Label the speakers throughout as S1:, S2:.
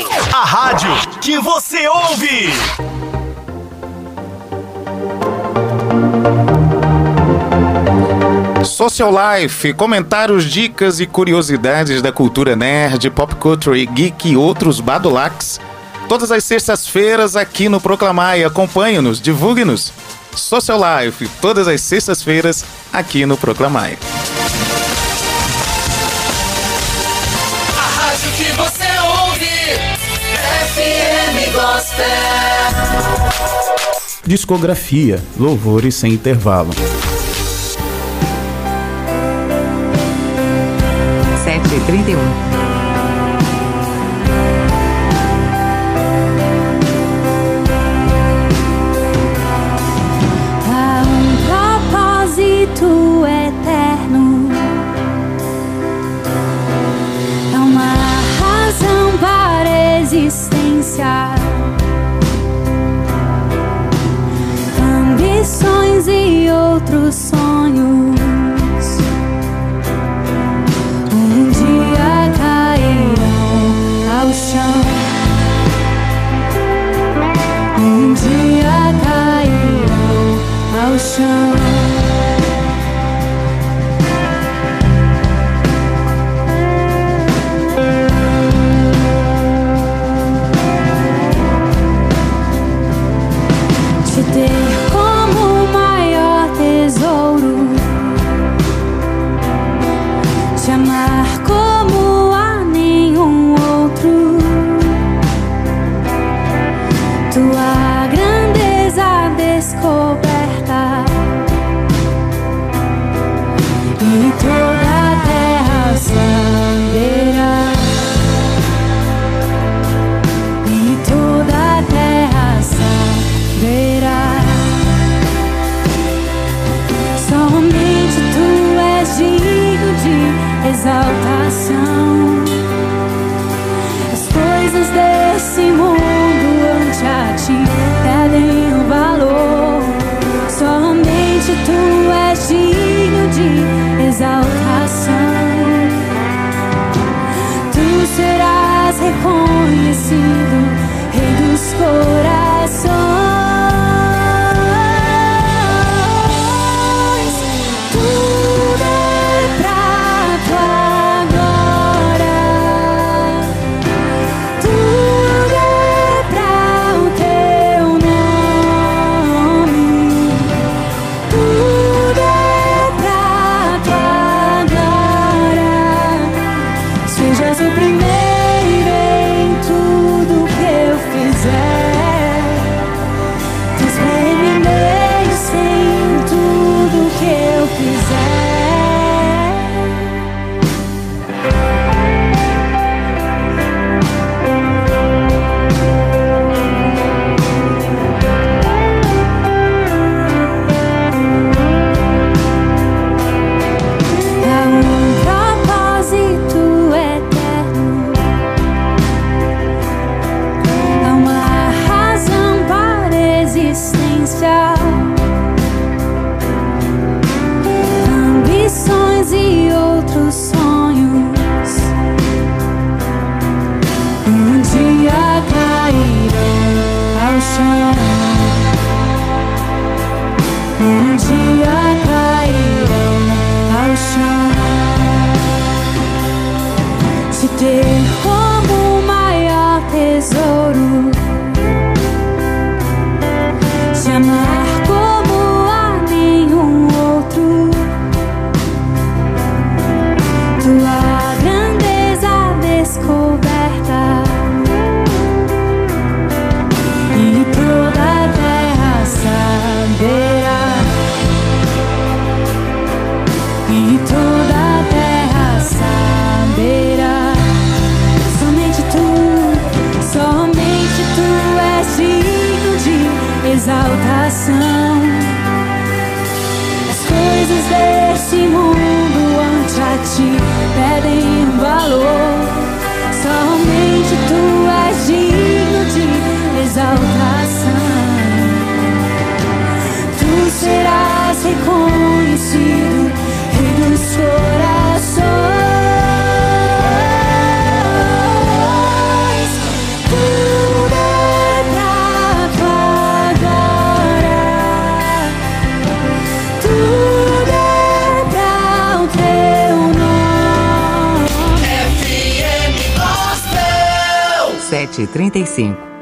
S1: Show. A rádio que você ouve.
S2: Social Life, comentários, dicas e curiosidades da cultura nerd, pop culture, geek e outros badulaques. Todas as sextas-feiras aqui no Proclamai. Acompanhe-nos, divulgue-nos. Social Life, todas as sextas-feiras aqui no Proclamai.
S3: Gospel.
S4: Discografia, louvores sem intervalo.
S5: sete trinta e um
S6: the. exaltação. Tu serás reconhecido, Rei dos corações. Um dia cairão ao chão. Se ter como maior tesouro, se amar. 寂寞2035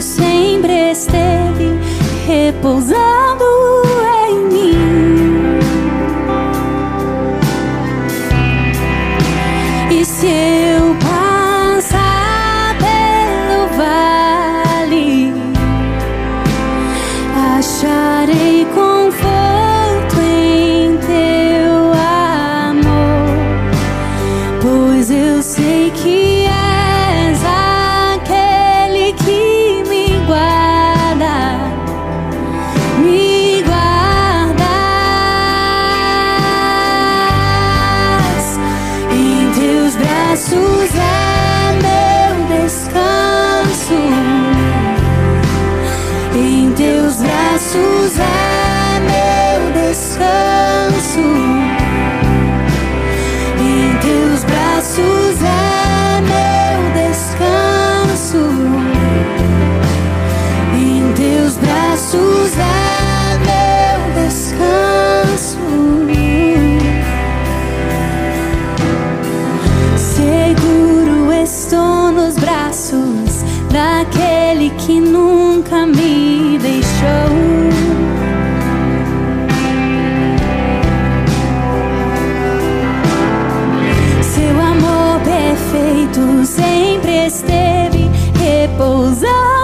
S6: sempre esteve repousando daquele que nunca me deixou. Seu amor perfeito sempre esteve repousando.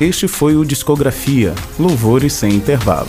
S4: Este foi o Discografia, Louvores sem Intervalo.